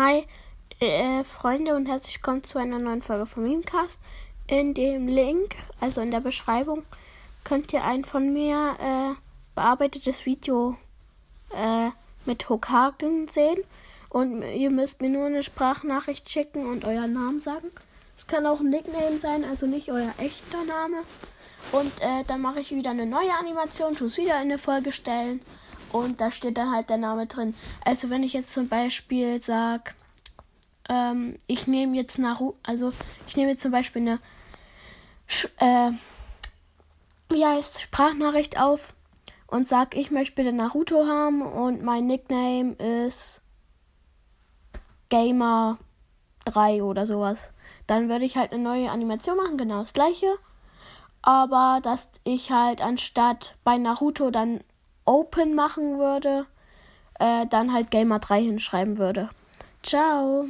Hi, äh, Freunde und herzlich willkommen zu einer neuen Folge von Memecast. In dem Link, also in der Beschreibung, könnt ihr ein von mir äh, bearbeitetes Video äh, mit Hokagen sehen. Und ihr müsst mir nur eine Sprachnachricht schicken und euren Namen sagen. Es kann auch ein Nickname sein, also nicht euer echter Name. Und äh, dann mache ich wieder eine neue Animation, tue es wieder in eine Folge stellen. Und da steht dann halt der Name drin. Also wenn ich jetzt zum Beispiel sage, ähm, ich nehme jetzt Naruto, also ich nehme jetzt zum Beispiel eine, Sch äh, wie heißt Sprachnachricht auf und sage, ich möchte bitte Naruto haben und mein Nickname ist Gamer 3 oder sowas. Dann würde ich halt eine neue Animation machen, genau das gleiche. Aber dass ich halt anstatt bei Naruto dann Open machen würde, äh, dann halt Gamer 3 hinschreiben würde. Ciao.